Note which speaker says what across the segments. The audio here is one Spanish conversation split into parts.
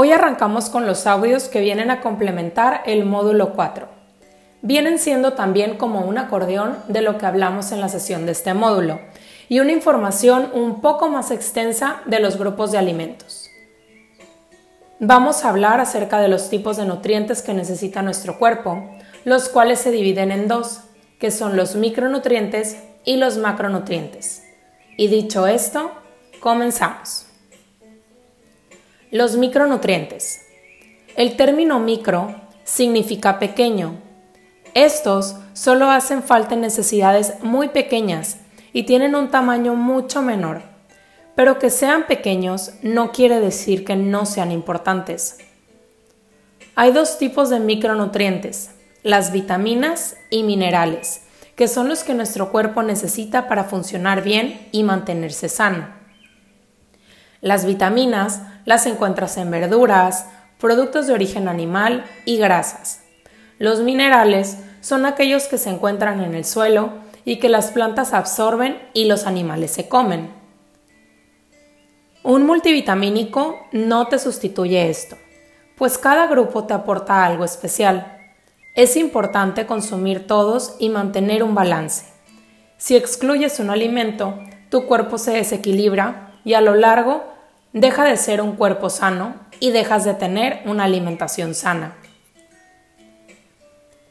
Speaker 1: Hoy arrancamos con los audios que vienen a complementar el módulo 4. Vienen siendo también como un acordeón de lo que hablamos en la sesión de este módulo y una información un poco más extensa de los grupos de alimentos. Vamos a hablar acerca de los tipos de nutrientes que necesita nuestro cuerpo, los cuales se dividen en dos, que son los micronutrientes y los macronutrientes. Y dicho esto, comenzamos. Los micronutrientes. El término micro significa pequeño. Estos solo hacen falta en necesidades muy pequeñas y tienen un tamaño mucho menor. Pero que sean pequeños no quiere decir que no sean importantes. Hay dos tipos de micronutrientes, las vitaminas y minerales, que son los que nuestro cuerpo necesita para funcionar bien y mantenerse sano. Las vitaminas las encuentras en verduras, productos de origen animal y grasas. Los minerales son aquellos que se encuentran en el suelo y que las plantas absorben y los animales se comen. Un multivitamínico no te sustituye esto, pues cada grupo te aporta algo especial. Es importante consumir todos y mantener un balance. Si excluyes un alimento, tu cuerpo se desequilibra y a lo largo deja de ser un cuerpo sano y dejas de tener una alimentación sana.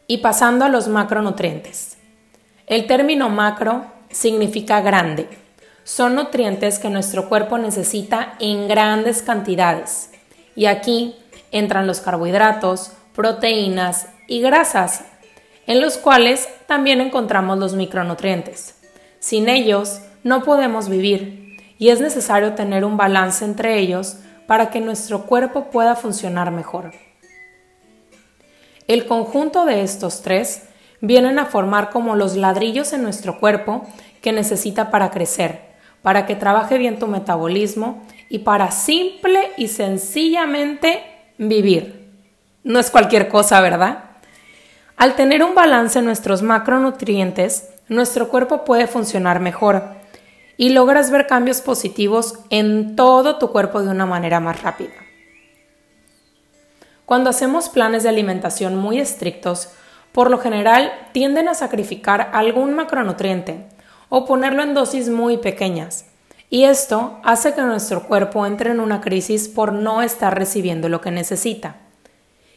Speaker 1: Y pasando a los macronutrientes. El término macro significa grande. Son nutrientes que nuestro cuerpo necesita en grandes cantidades. Y aquí entran los carbohidratos, proteínas y grasas, en los cuales también encontramos los micronutrientes. Sin ellos no podemos vivir y es necesario tener un balance entre ellos para que nuestro cuerpo pueda funcionar mejor. El conjunto de estos tres vienen a formar como los ladrillos en nuestro cuerpo que necesita para crecer, para que trabaje bien tu metabolismo y para simple y sencillamente vivir. No es cualquier cosa, ¿verdad? Al tener un balance en nuestros macronutrientes, nuestro cuerpo puede funcionar mejor y logras ver cambios positivos en todo tu cuerpo de una manera más rápida. Cuando hacemos planes de alimentación muy estrictos, por lo general tienden a sacrificar algún macronutriente o ponerlo en dosis muy pequeñas, y esto hace que nuestro cuerpo entre en una crisis por no estar recibiendo lo que necesita.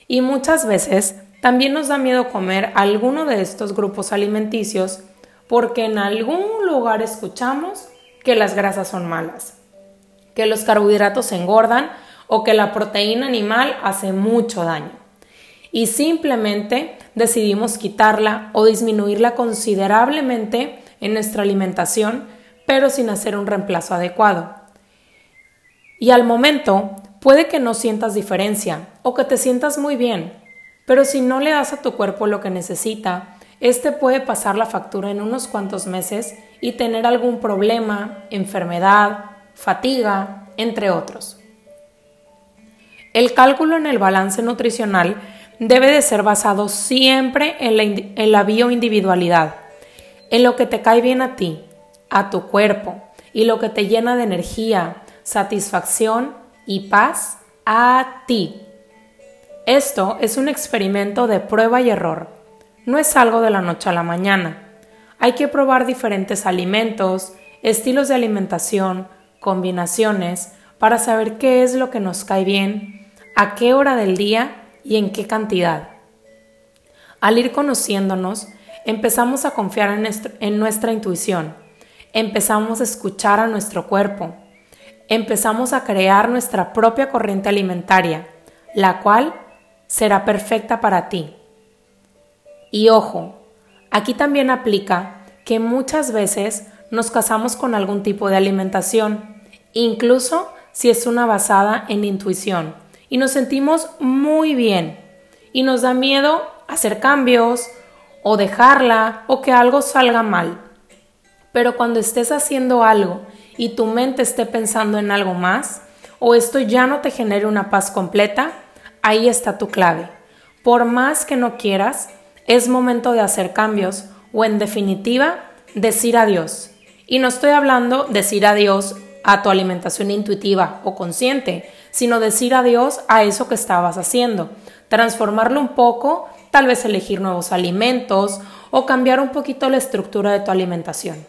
Speaker 1: Y muchas veces también nos da miedo comer alguno de estos grupos alimenticios porque en algún lugar escuchamos que las grasas son malas, que los carbohidratos engordan o que la proteína animal hace mucho daño. Y simplemente decidimos quitarla o disminuirla considerablemente en nuestra alimentación, pero sin hacer un reemplazo adecuado. Y al momento puede que no sientas diferencia o que te sientas muy bien, pero si no le das a tu cuerpo lo que necesita, este puede pasar la factura en unos cuantos meses y tener algún problema, enfermedad, fatiga, entre otros. El cálculo en el balance nutricional debe de ser basado siempre en la, en la bioindividualidad, en lo que te cae bien a ti, a tu cuerpo y lo que te llena de energía, satisfacción y paz a ti. Esto es un experimento de prueba y error no es algo de la noche a la mañana. Hay que probar diferentes alimentos, estilos de alimentación, combinaciones, para saber qué es lo que nos cae bien, a qué hora del día y en qué cantidad. Al ir conociéndonos, empezamos a confiar en, en nuestra intuición, empezamos a escuchar a nuestro cuerpo, empezamos a crear nuestra propia corriente alimentaria, la cual será perfecta para ti. Y ojo, aquí también aplica que muchas veces nos casamos con algún tipo de alimentación, incluso si es una basada en intuición, y nos sentimos muy bien, y nos da miedo hacer cambios, o dejarla, o que algo salga mal. Pero cuando estés haciendo algo y tu mente esté pensando en algo más, o esto ya no te genere una paz completa, ahí está tu clave. Por más que no quieras, es momento de hacer cambios o en definitiva decir adiós. Y no estoy hablando de decir adiós a tu alimentación intuitiva o consciente, sino decir adiós a eso que estabas haciendo, transformarlo un poco, tal vez elegir nuevos alimentos o cambiar un poquito la estructura de tu alimentación.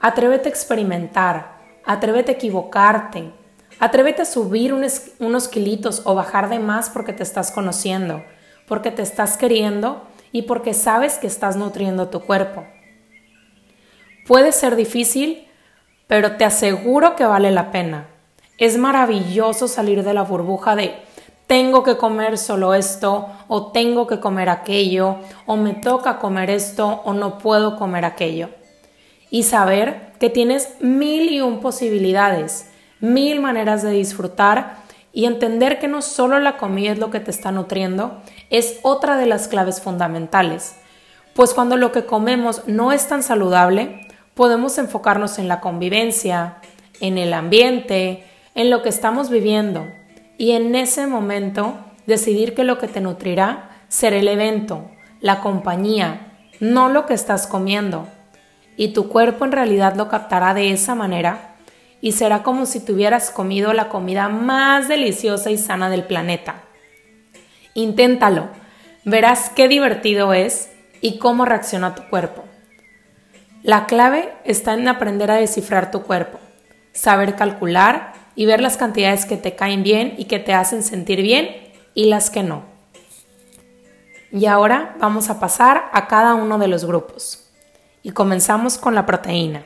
Speaker 1: Atrévete a experimentar, atrévete a equivocarte, atrévete a subir unos, kilitos o bajar de más porque te estás conociendo, porque te estás queriendo y porque sabes que estás nutriendo tu cuerpo. Puede ser difícil, pero te aseguro que vale la pena. Es maravilloso salir de la burbuja de tengo que comer solo esto o tengo que comer aquello o me toca comer esto o no puedo comer aquello. Y saber que tienes mil y un posibilidades, mil maneras de disfrutar y entender que no solo la comida es lo que te está nutriendo, es otra de las claves fundamentales. Pues cuando lo que comemos no es tan saludable, podemos enfocarnos en la convivencia, en el ambiente, en lo que estamos viviendo y en ese momento decidir que lo que te nutrirá será el evento, la compañía, no lo que estás comiendo. Y tu cuerpo en realidad lo captará de esa manera y será como si tuvieras comido la comida más deliciosa y sana del planeta. Inténtalo, verás qué divertido es y cómo reacciona tu cuerpo. La clave está en aprender a descifrar tu cuerpo, saber calcular y ver las cantidades que te caen bien y que te hacen sentir bien y las que no. Y ahora vamos a pasar a cada uno de los grupos. Y comenzamos con la proteína.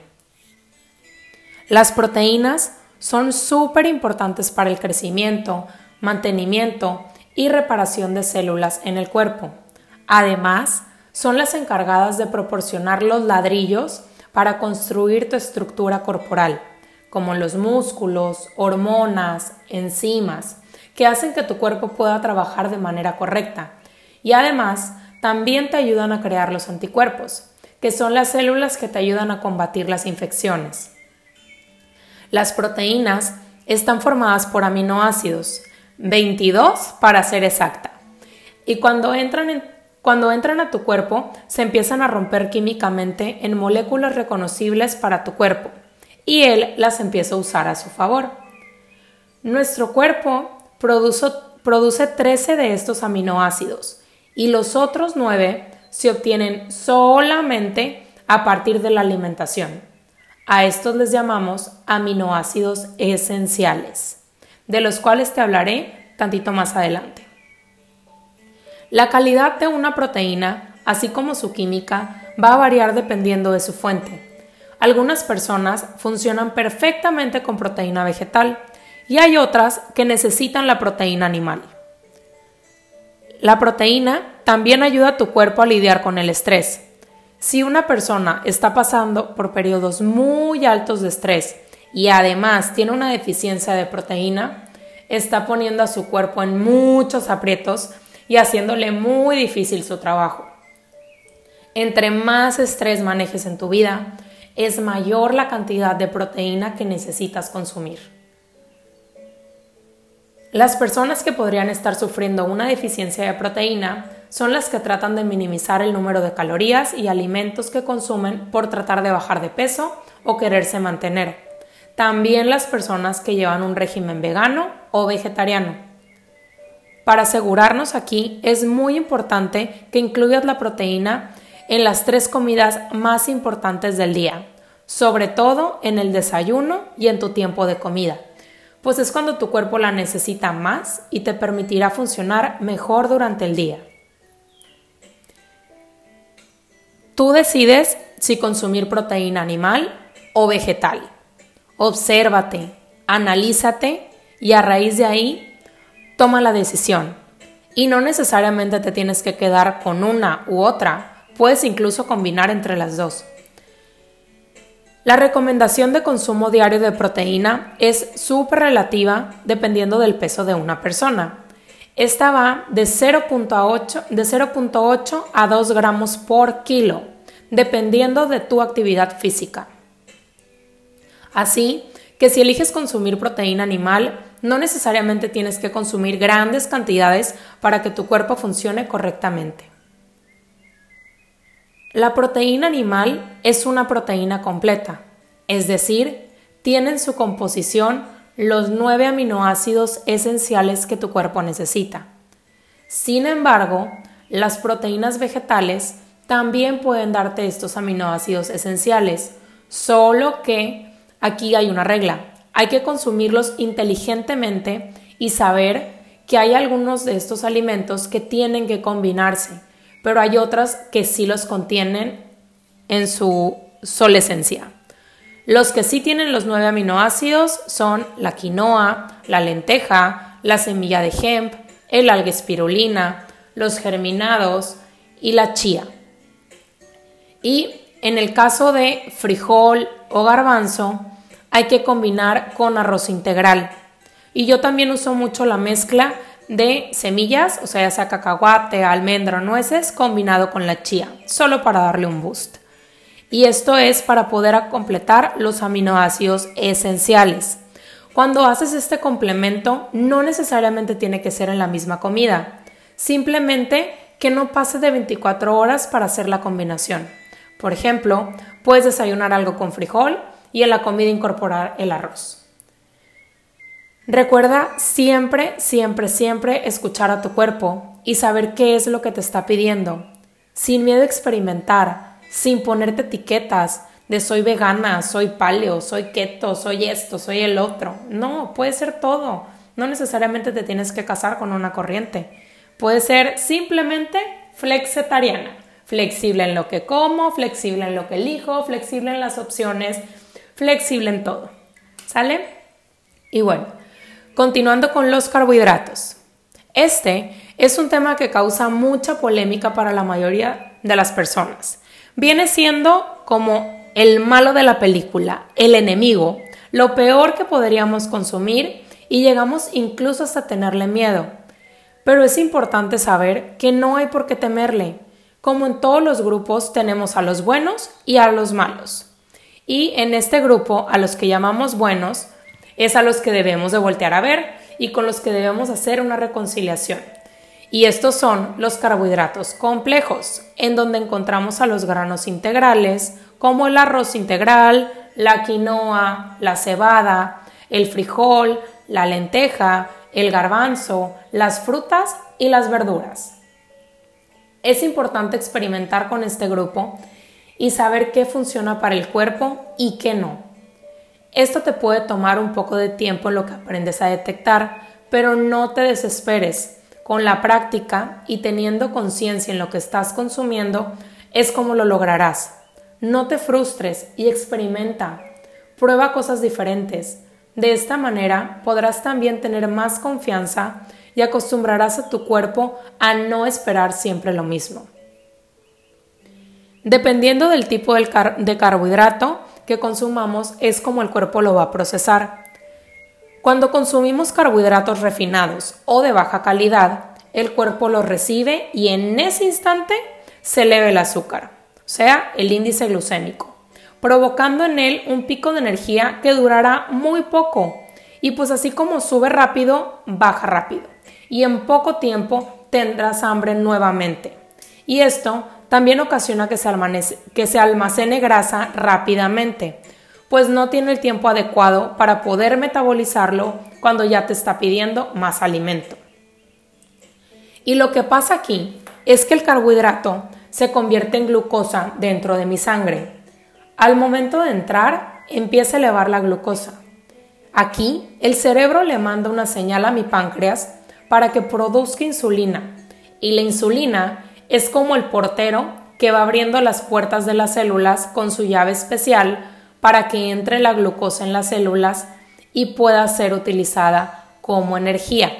Speaker 1: Las proteínas son súper importantes para el crecimiento, mantenimiento y reparación de células en el cuerpo. Además, son las encargadas de proporcionar los ladrillos para construir tu estructura corporal como los músculos, hormonas, enzimas, que hacen que tu cuerpo pueda trabajar de manera correcta. Y además, también te ayudan a crear los anticuerpos, que son las células que te ayudan a combatir las infecciones. Las proteínas están formadas por aminoácidos, 22 para ser exacta. Y cuando entran, cuando entran a tu cuerpo, se empiezan a romper químicamente en moléculas reconocibles para tu cuerpo y él las empieza a usar a su favor. Nuestro cuerpo produce, 13 de estos aminoácidos y los otros 9 se obtienen solamente a partir de la alimentación. A estos les llamamos aminoácidos esenciales, de los cuales te hablaré tantito más adelante. La calidad de una proteína, así como su química, va a variar dependiendo de su fuente. Algunas personas funcionan perfectamente con proteína vegetal y hay otras que necesitan la proteína animal. La proteína también ayuda a tu cuerpo a lidiar con el estrés. Si una persona está pasando por periodos muy altos de estrés y además tiene una deficiencia de proteína, está poniendo a su cuerpo en muchos aprietos y haciéndole muy difícil su trabajo. Entre más estrés manejes en tu vida, es mayor la cantidad de proteína que necesitas consumir. Las personas que podrían estar sufriendo una deficiencia de proteína son las que tratan de minimizar el número de calorías y alimentos que consumen por tratar de bajar de peso o quererse mantener. También las personas que llevan un régimen vegano o vegetariano. Para asegurarnos aquí es muy importante que incluyas la proteína en las tres comidas más importantes del día, sobre todo en el desayuno y en tu tiempo de comida, pues es cuando tu cuerpo la necesita más y te permitirá funcionar mejor durante el día. Tú decides si consumir proteína animal o vegetal. Obsérvate, analízate y a raíz de ahí toma la decisión. Y no necesariamente te tienes que quedar con una u otra, puedes incluso combinar entre las dos. La recomendación de consumo diario de proteína es súper relativa dependiendo del peso de una persona. Esta va de 0.8 a 2 gramos por kilo, dependiendo de tu actividad física. Así que si eliges consumir proteína animal, no necesariamente tienes que consumir grandes cantidades para que tu cuerpo funcione correctamente. La proteína animal es una proteína completa, es decir, tiene en su composición los nueve aminoácidos esenciales que tu cuerpo necesita. Sin embargo, las proteínas vegetales también pueden darte estos aminoácidos esenciales, solo que aquí hay una regla. Hay que consumirlos inteligentemente y saber que hay algunos de estos alimentos que tienen que combinarse, pero hay otras que sí los contienen en su esencia. Los que sí tienen los nueve aminoácidos son la quinoa, la lenteja, la semilla de hemp, el alga espirulina, los germinados y la chía. Y en el caso de frijol o garbanzo, hay que combinar con arroz integral. Y yo también uso mucho la mezcla de semillas, o sea, ya sea cacahuate, almendra o nueces, combinado con la chía, solo para darle un boost. Y esto es para poder completar los aminoácidos esenciales. Cuando haces este complemento, no necesariamente tiene que ser en la misma comida, simplemente que no pase de 24 horas para hacer la combinación. Por ejemplo, puedes desayunar algo con frijol y en la comida incorporar el arroz. Recuerda siempre, siempre, siempre escuchar a tu cuerpo y saber qué es lo que te está pidiendo, sin miedo a experimentar, sin ponerte etiquetas de soy vegana, soy paleo, soy keto, soy esto, soy el otro. No, puede ser todo. No necesariamente te tienes que casar con una corriente. Puede ser simplemente flexetariana, flexible en lo que como, flexible en lo que elijo, flexible en las opciones, flexible en todo. ¿Sale? Y bueno, Continuando con los carbohidratos. Este es un tema que causa mucha polémica para la mayoría de las personas. Viene siendo como el malo de la película, el enemigo, lo peor que podríamos consumir y llegamos incluso hasta tenerle miedo. Pero es importante saber que no hay por qué temerle. Como en todos los grupos tenemos a los buenos y a los malos. Y en este grupo, a los que llamamos buenos, es a los que debemos de voltear a ver y con los que debemos hacer una reconciliación. Y estos son los carbohidratos complejos, en donde encontramos a los granos integrales, como el arroz integral, la quinoa, la cebada, el frijol, la lenteja, el garbanzo, las frutas y las verduras. Es importante experimentar con este grupo y saber qué funciona para el cuerpo y qué no. Esto te puede tomar un poco de tiempo en lo que aprendes a detectar, pero no te desesperes. Con la práctica y teniendo conciencia en lo que estás consumiendo, es como lo lograrás. No te frustres y experimenta. Prueba cosas diferentes. De esta manera podrás también tener más confianza acostumbrarás a tu cuerpo a no esperar siempre lo mismo. Dependiendo del tipo de carbohidrato, que consumamos es como el cuerpo lo va a procesar. Cuando consumimos carbohidratos refinados o de baja calidad, el cuerpo los recibe y en ese instante se eleva el azúcar, o sea, el índice glucémico, provocando en él un pico de energía que durará muy poco. Y pues así como sube rápido, baja rápido. Y en poco tiempo tendrás hambre nuevamente. Y esto también ocasiona que se, almacene, grasa rápidamente, pues no tiene el tiempo adecuado para poder metabolizarlo cuando ya te está pidiendo más alimento. Y lo que pasa aquí es que el carbohidrato se convierte en glucosa dentro de mi sangre. Al momento de entrar, empieza a elevar la glucosa. Aquí, el cerebro le manda una señal a mi páncreas para que produzca insulina. Y la insulina es como el portero que va abriendo las puertas de las células con su llave especial para que entre la glucosa en las células y pueda ser utilizada como energía.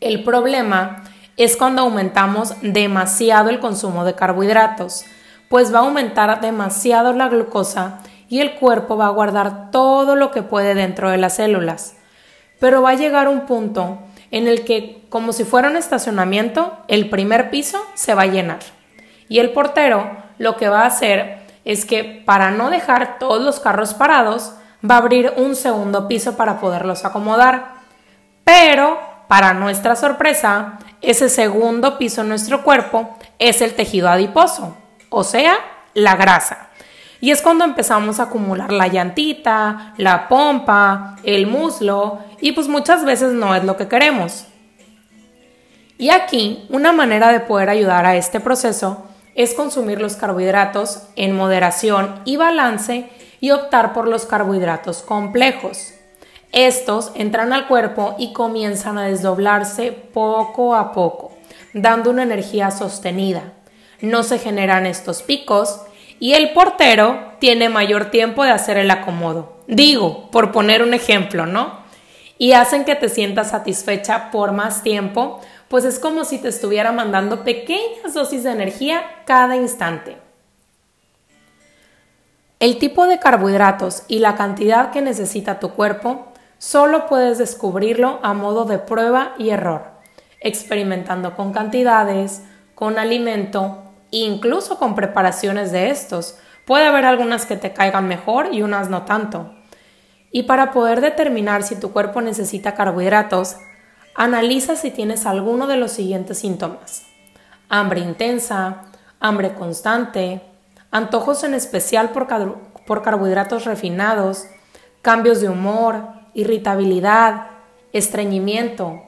Speaker 1: El problema es cuando aumentamos demasiado el consumo de carbohidratos, pues va a aumentar demasiado la glucosa y el cuerpo va a guardar todo lo que puede dentro de las células. Pero va a llegar un punto en el que, como si fuera un estacionamiento, el primer piso se va a llenar. Y el portero lo que va a hacer es que para no dejar todos los carros parados, va a abrir un segundo piso para poderlos acomodar. Pero, para nuestra sorpresa, ese segundo piso en nuestro cuerpo es el tejido adiposo, o sea, la grasa. Y es cuando empezamos a acumular la llantita, la pompa, el muslo y pues muchas veces no es lo que queremos. Y aquí una manera de poder ayudar a este proceso es consumir los carbohidratos en moderación y balance y optar por los carbohidratos complejos. Estos entran al cuerpo y comienzan a desdoblarse poco a poco, dando una energía sostenida. No se generan estos picos y el portero tiene mayor tiempo de hacer el acomodo. Digo, por poner un ejemplo, ¿no? Y hacen que te sientas satisfecha por más tiempo, pues es como si te estuviera mandando pequeñas dosis de energía cada instante. El tipo de carbohidratos y la cantidad que necesita tu cuerpo solo puedes descubrirlo a modo de prueba y error, experimentando con cantidades, con alimento, incluso con preparaciones de estos. Puede haber algunas que te caigan mejor y unas no tanto. Y para poder determinar si tu cuerpo necesita carbohidratos, analiza si tienes alguno de los siguientes síntomas. Hambre intensa, hambre constante, antojos en especial por, por carbohidratos refinados, cambios de humor, irritabilidad, estreñimiento.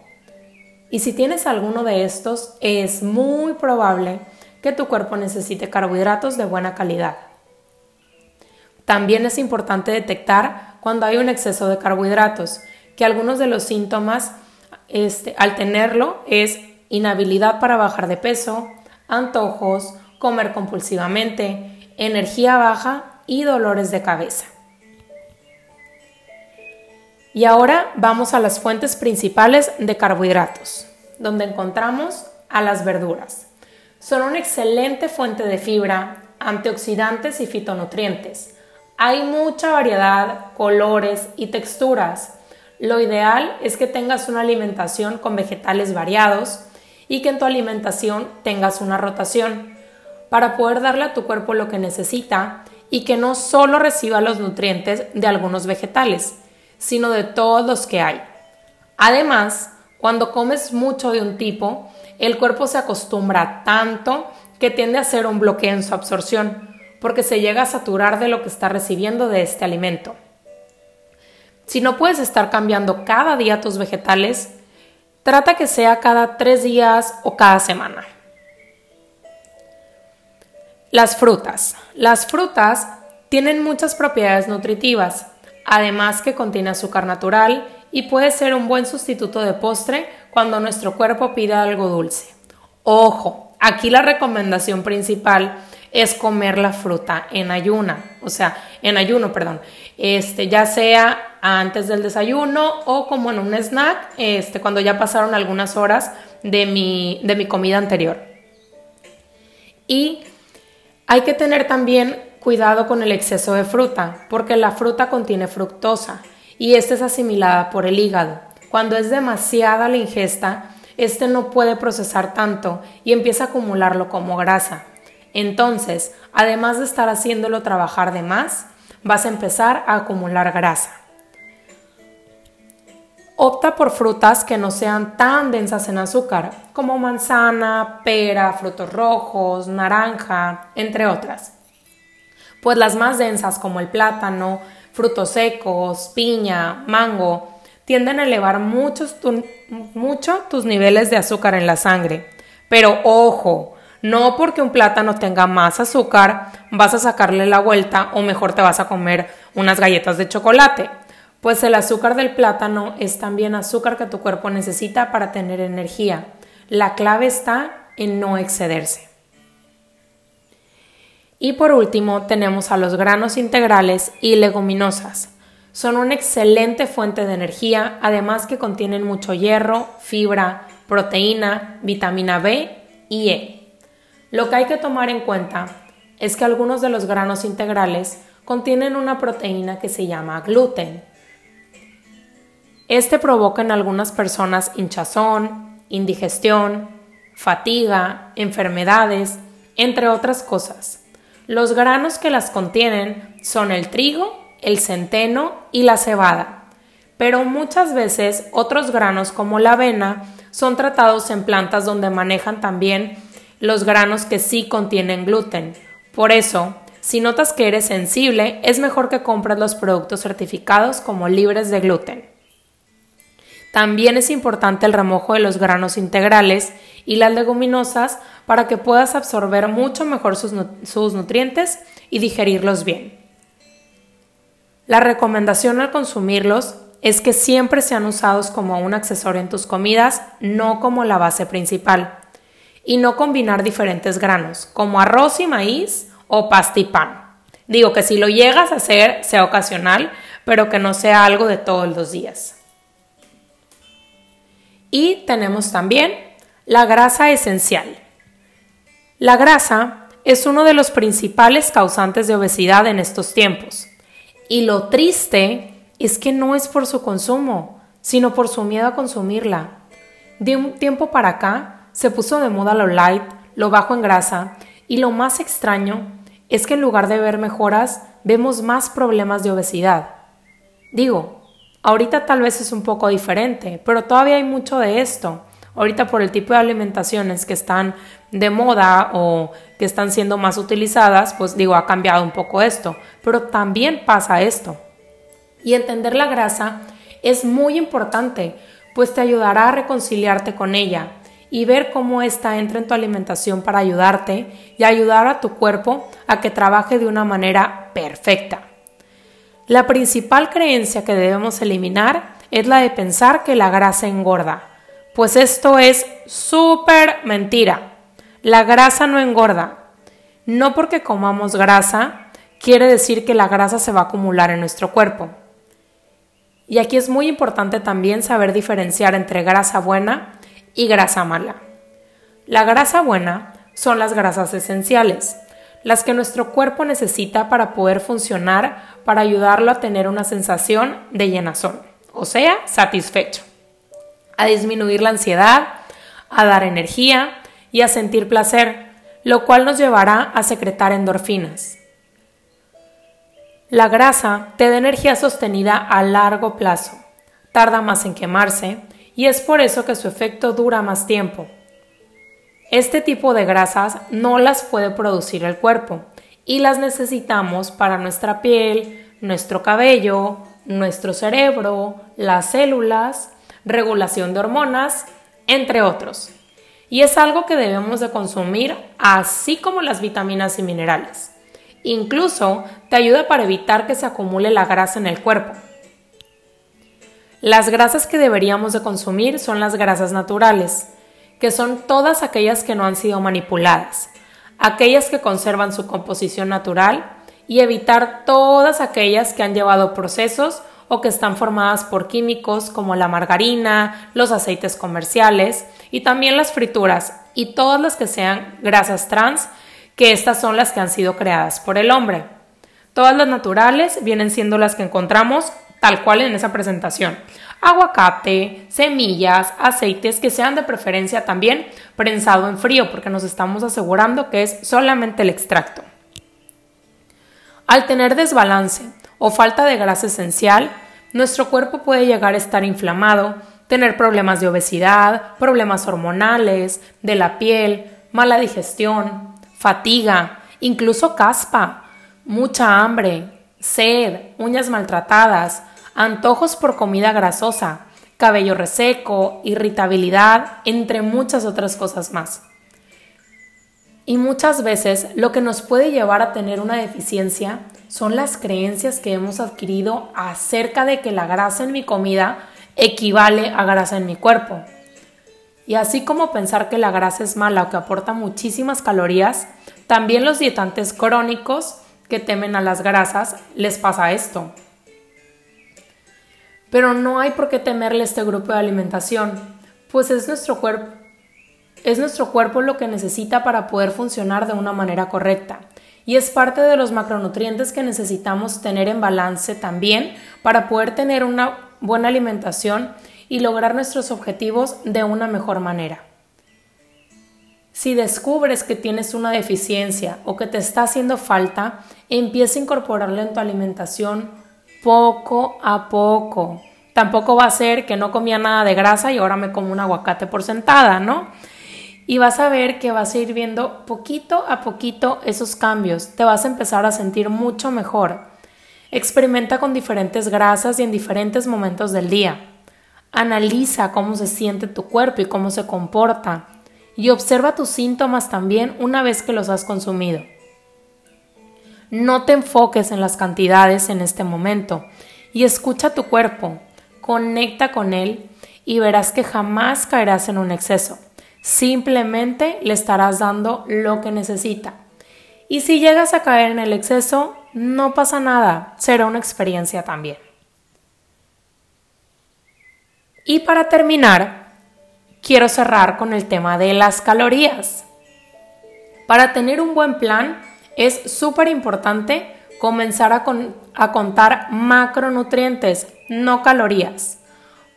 Speaker 1: Y si tienes alguno de estos, es muy probable que tu cuerpo necesite carbohidratos de buena calidad. También es importante detectar cuando hay un exceso de carbohidratos, que algunos de los síntomas este, al tenerlo es inhabilidad para bajar de peso, antojos, comer compulsivamente, energía baja y dolores de cabeza. Y ahora vamos a las fuentes principales de carbohidratos, donde encontramos a las verduras. Son una excelente fuente de fibra, antioxidantes y fitonutrientes. Hay mucha variedad, colores y texturas. Lo ideal es que tengas una alimentación con vegetales variados y que en tu alimentación tengas una rotación para poder darle a tu cuerpo lo que necesita y que no solo reciba los nutrientes de algunos vegetales, sino de todos los que hay. Además, cuando comes mucho de un tipo, el cuerpo se acostumbra tanto que tiende a hacer un bloqueo en su absorción, porque se llega a saturar de lo que está recibiendo de este alimento. Si no puedes estar cambiando cada día tus vegetales, trata que sea cada tres días o cada semana. Las frutas. Las frutas tienen muchas propiedades nutritivas, además que contiene azúcar natural y puede ser un buen sustituto de postre cuando nuestro cuerpo pida algo dulce. Ojo, aquí la recomendación principal es comer la fruta en ayuna, o sea, en ayuno, perdón, este, ya sea antes del desayuno o como en un snack, este, cuando ya pasaron algunas horas de mi, de mi comida anterior. Y hay que tener también cuidado con el exceso de fruta, porque la fruta contiene fructosa y esta es asimilada por el hígado. Cuando es demasiada la ingesta, este no puede procesar tanto y empieza a acumularlo como grasa. Entonces, además de estar haciéndolo trabajar de más, vas a empezar a acumular grasa. Opta por frutas que no sean tan densas en azúcar, como manzana, pera, frutos rojos, naranja, entre otras. Pues las más densas como el plátano, frutos secos, piña, mango, tienden a elevar mucho tus niveles de azúcar en la sangre. Pero ojo, no porque un plátano tenga más azúcar vas a sacarle la vuelta o mejor te vas a comer unas galletas de chocolate, pues el azúcar del plátano es también azúcar que tu cuerpo necesita para tener energía. La clave está en no excederse. Y por último tenemos a los granos integrales y leguminosas. Son una excelente fuente de energía, además que contienen mucho hierro, fibra, proteína, vitamina B y E. Lo que hay que tomar en cuenta es que algunos de los granos integrales contienen una proteína que se llama gluten. Este provoca en algunas personas hinchazón, indigestión, fatiga, enfermedades, entre otras cosas. Los granos que las contienen son el trigo, el centeno y la cebada, pero muchas veces otros granos como la avena son tratados en plantas donde manejan también los granos que sí contienen gluten. Por eso, Si notas que eres sensible, es mejor que compres los productos certificados como libres de gluten. También es importante el remojo de los granos integrales y las leguminosas para que puedas absorber mucho mejor sus, sus nutrientes y digerirlos bien. La recomendación al consumirlos es que siempre sean usados como un accesorio en tus comidas, no como la base principal. Y no combinar diferentes granos, como arroz y maíz o pasta y pan. Digo que si lo llegas a hacer, sea ocasional, pero que no sea algo de todos los días. Y tenemos también la grasa esencial. La grasa es uno de los principales causantes de obesidad en estos tiempos. Y lo triste es que no es por su consumo, sino por su miedo a consumirla. De un tiempo para acá se puso de moda lo light, lo bajo en grasa, y lo más extraño es que en lugar de ver mejoras, vemos más problemas de obesidad. Digo, ahorita tal vez es un poco diferente, pero todavía hay mucho de esto. Ahorita por el tipo de alimentaciones que están de moda o que están siendo más utilizadas, pues digo, ha cambiado un poco esto, pero también pasa esto. Y entender la grasa es muy importante, pues te ayudará a reconciliarte con ella y ver cómo ésta entra en tu alimentación para ayudarte y ayudar a tu cuerpo a que trabaje de una manera perfecta. La principal creencia que debemos eliminar es la de pensar que la grasa engorda, pues esto es súper mentira. La grasa no engorda. No porque comamos grasa quiere decir que la grasa se va a acumular en nuestro cuerpo. Y aquí es muy importante también saber diferenciar entre grasa buena y grasa mala. La grasa buena son las grasas esenciales, las que nuestro cuerpo necesita para poder funcionar, para ayudarlo a tener una sensación de llenazón, o sea, satisfecho, a disminuir la ansiedad, a dar energía y a sentir placer, lo cual nos llevará a secretar endorfinas. La grasa te da energía sostenida a largo plazo, tarda más en quemarse y es por eso que su efecto dura más tiempo. Este tipo de grasas no las puede producir el cuerpo y las necesitamos para nuestra piel, nuestro cabello, nuestro cerebro, las células, regulación de hormonas, entre otros. Y es algo que debemos de consumir así como las vitaminas y minerales. Incluso te ayuda para evitar que se acumule la grasa en el cuerpo. Las grasas que deberíamos de consumir son las grasas naturales, que son todas aquellas que no han sido manipuladas, aquellas que conservan su composición natural y evitar todas aquellas que han llevado procesos o que están formadas por químicos como la margarina, los aceites comerciales y también las frituras y todas las que sean grasas trans que estas son las que han sido creadas por el hombre. Todas las naturales vienen siendo las que encontramos tal cual en esa presentación. Aguacate, semillas, aceites que sean de preferencia también prensado en frío porque nos estamos asegurando que es solamente el extracto. Al tener desbalance o falta de grasa esencial, nuestro cuerpo puede llegar a estar inflamado, tener problemas de obesidad, problemas hormonales, de la piel, mala digestión, fatiga, incluso caspa, mucha hambre, sed, uñas maltratadas, antojos por comida grasosa, cabello reseco, irritabilidad, entre muchas otras cosas más. Y muchas veces lo que nos puede llevar a tener una deficiencia son las creencias que hemos adquirido acerca de que la grasa en mi comida equivale a grasa en mi cuerpo. Y así como pensar que la grasa es mala o que aporta muchísimas calorías, también los dietantes crónicos que temen a las grasas les pasa esto. Pero no hay por qué temerle este grupo de alimentación, pues es nuestro cuerpo es nuestro cuerpo lo que necesita para poder funcionar de una manera correcta y es parte de los macronutrientes que necesitamos tener en balance también para poder tener una buena alimentación y lograr nuestros objetivos de una mejor manera. Si descubres que tienes una deficiencia o que te está haciendo falta, empieza a incorporarlo en tu alimentación poco a poco. Tampoco va a ser que no comía nada de grasa y ahora me como un aguacate por sentada, ¿no? Y vas a ver que vas a ir viendo poquito a poquito esos cambios, te vas a empezar a sentir mucho mejor. Experimenta con diferentes grasas y en diferentes momentos del día. Analiza cómo se siente tu cuerpo y cómo se comporta. Y observa tus síntomas también una vez que los has consumido. No te enfoques en las cantidades en este momento y escucha tu cuerpo, conecta con él y verás que jamás caerás en un exceso. Simplemente le estarás dando lo que necesita. Y si llegas a caer en el exceso, no pasa nada, será una experiencia también. Y para terminar, quiero cerrar con el tema de las calorías. Para tener un buen plan, es súper importante comenzar a, a, contar macronutrientes, no calorías.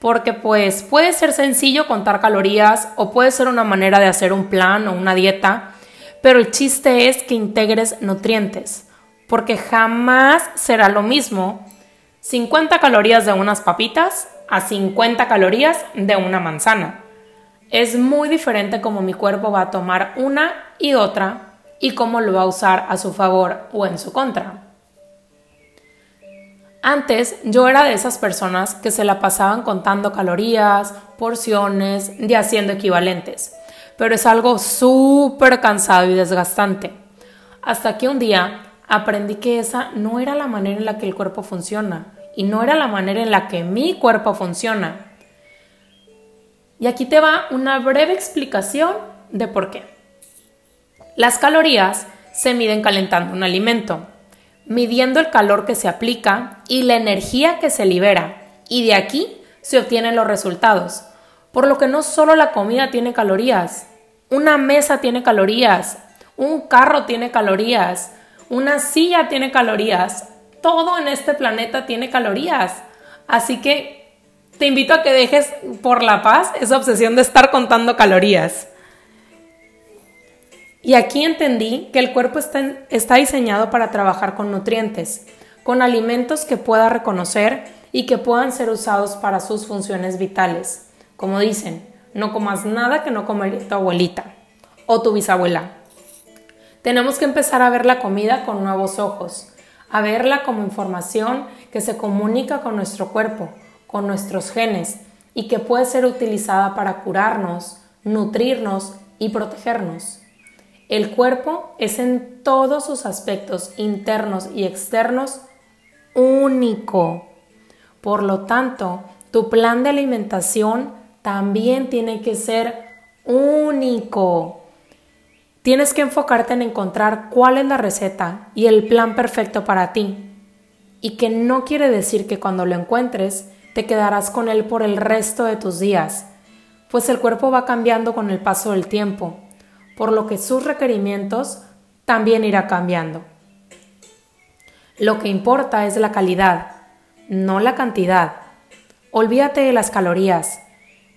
Speaker 1: Porque pues puede ser sencillo contar calorías o puede ser una manera de hacer un plan o una dieta, pero el chiste es que integres nutrientes, porque jamás será lo mismo 50 calorías de unas papitas a 50 calorías de una manzana. Es muy diferente como mi cuerpo va a tomar una y otra y cómo lo va a usar a su favor o en su contra. Antes yo era de esas personas que se la pasaban contando calorías, porciones, y haciendo equivalentes, pero es algo súper cansado y desgastante. Hasta que un día aprendí que esa no era la manera en la que el cuerpo funciona y no era la manera en la que mi cuerpo funciona. Y aquí te va una breve explicación de por qué. Las calorías se miden calentando un alimento, midiendo el calor que se aplica y la energía que se libera, y de aquí se obtienen los resultados. Por lo que no solo la comida tiene calorías, una mesa tiene calorías, un carro tiene calorías, una silla tiene calorías, todo en este planeta tiene calorías. Así que te invito a que dejes por la paz esa obsesión de estar contando calorías. Y aquí entendí que el cuerpo está, diseñado para trabajar con nutrientes, con alimentos que pueda reconocer y que puedan ser usados para sus funciones vitales. Como dicen, no comas nada que no comería tu abuelita o tu bisabuela. Tenemos que empezar a ver la comida con nuevos ojos, a verla como información que se comunica con nuestro cuerpo, con nuestros genes y que puede ser utilizada para curarnos, nutrirnos y protegernos. El cuerpo es en todos sus aspectos internos y externos único. Por lo tanto, tu plan de alimentación también tiene que ser único. Tienes que enfocarte en encontrar cuál es la receta y el plan perfecto para ti. Y que no quiere decir que cuando lo encuentres te quedarás con él por el resto de tus días, pues el cuerpo va cambiando con el paso del tiempo por lo que sus requerimientos también irá cambiando. Lo que importa es la calidad, no la cantidad. Olvídate de las calorías.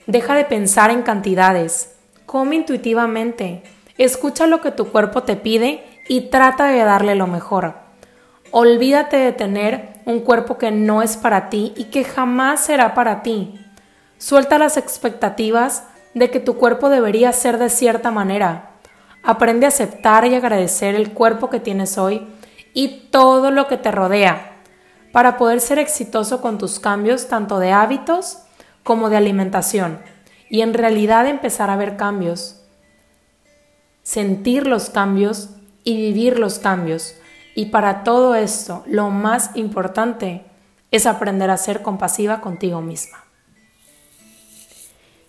Speaker 1: Deja de pensar en cantidades. Come intuitivamente. Escucha lo que tu cuerpo te pide y trata de darle lo mejor. Olvídate de tener un cuerpo que no es para ti y que jamás será para ti. Suelta las expectativas de que tu cuerpo debería ser de cierta manera. Aprende a aceptar y agradecer el cuerpo que tienes hoy y todo lo que te rodea para poder ser exitoso con tus cambios tanto de hábitos como de alimentación y en realidad empezar a ver cambios, sentir los cambios y vivir los cambios. Y para todo esto, lo más importante es aprender a ser compasiva contigo misma.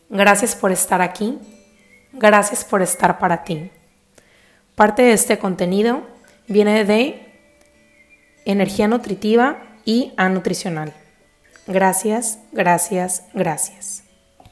Speaker 1: Gracias por estar aquí. Gracias por estar para ti. Parte de este contenido viene de energía nutritiva y a nutricional. Gracias, gracias, gracias.